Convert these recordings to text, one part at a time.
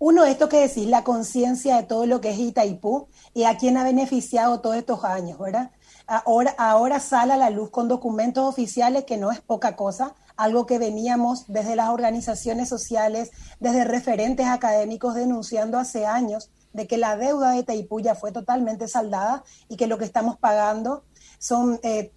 Uno, esto que decís, la conciencia de todo lo que es Itaipú y a quién ha beneficiado todos estos años, ¿verdad? Ahora, ahora sale a la luz con documentos oficiales, que no es poca cosa, algo que veníamos desde las organizaciones sociales, desde referentes académicos denunciando hace años, de que la deuda de Itaipú ya fue totalmente saldada y que lo que estamos pagando son eh,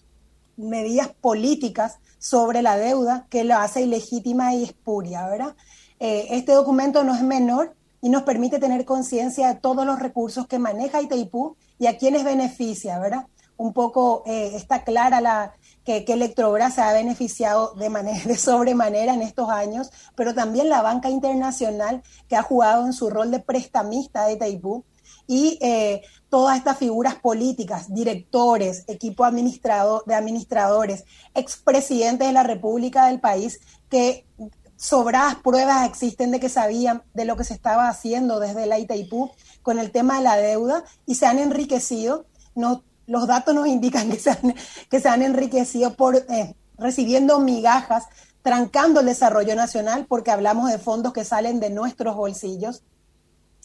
medidas políticas sobre la deuda que lo hace ilegítima y espuria, ¿verdad? Eh, este documento no es menor y nos permite tener conciencia de todos los recursos que maneja Itaipú y a quienes beneficia, ¿verdad? Un poco eh, está clara la, que, que Electrobras se ha beneficiado de, de sobremanera en estos años, pero también la banca internacional que ha jugado en su rol de prestamista de Itaipú y eh, todas estas figuras políticas, directores, equipo administrado, de administradores, expresidentes de la República del país, que sobradas pruebas existen de que sabían de lo que se estaba haciendo desde la Itaipú con el tema de la deuda y se han enriquecido. No, los datos nos indican que se han, que se han enriquecido por eh, recibiendo migajas, trancando el desarrollo nacional, porque hablamos de fondos que salen de nuestros bolsillos.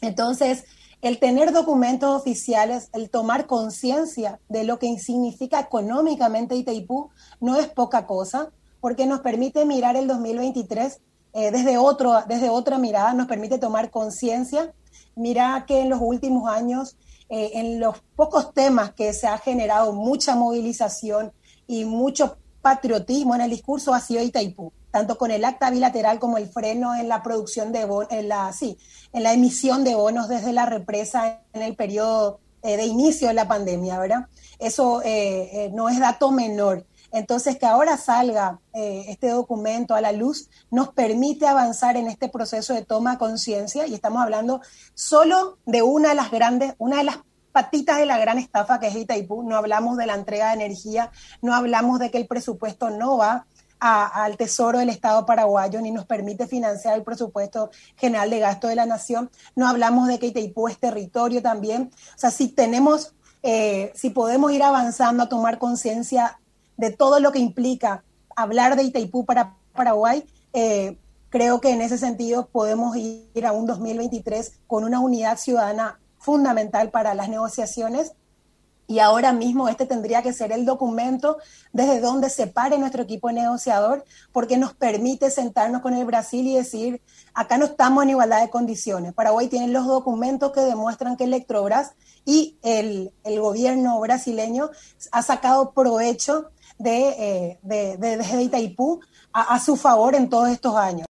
Entonces, el tener documentos oficiales, el tomar conciencia de lo que significa económicamente Itaipú, no es poca cosa, porque nos permite mirar el 2023 eh, desde, otro, desde otra mirada, nos permite tomar conciencia. Mira que en los últimos años, eh, en los pocos temas que se ha generado mucha movilización y mucho patriotismo en el discurso ha sido Itaipú tanto con el acta bilateral como el freno en la producción de bonos, en la, sí, en la emisión de bonos desde la represa en el periodo eh, de inicio de la pandemia, ¿verdad? Eso eh, eh, no es dato menor. Entonces, que ahora salga este documento a la luz nos permite avanzar en este proceso de toma conciencia y estamos hablando solo de una de las grandes, una de las patitas de la gran estafa que es Itaipú. No hablamos de la entrega de energía, no hablamos de que el presupuesto no va al Tesoro del Estado paraguayo ni nos permite financiar el presupuesto general de gasto de la nación. No hablamos de que Itaipú es territorio también. O sea, si tenemos, eh, si podemos ir avanzando a tomar conciencia de todo lo que implica hablar de Itaipú para Paraguay, eh, creo que en ese sentido podemos ir a un 2023 con una unidad ciudadana fundamental para las negociaciones y ahora mismo este tendría que ser el documento desde donde se pare nuestro equipo negociador, porque nos permite sentarnos con el Brasil y decir, acá no estamos en igualdad de condiciones. Paraguay tiene los documentos que demuestran que Electrobras y el, gobierno brasileño ha sacado provecho de, eh, de, Itaipú a su favor en todos estos años.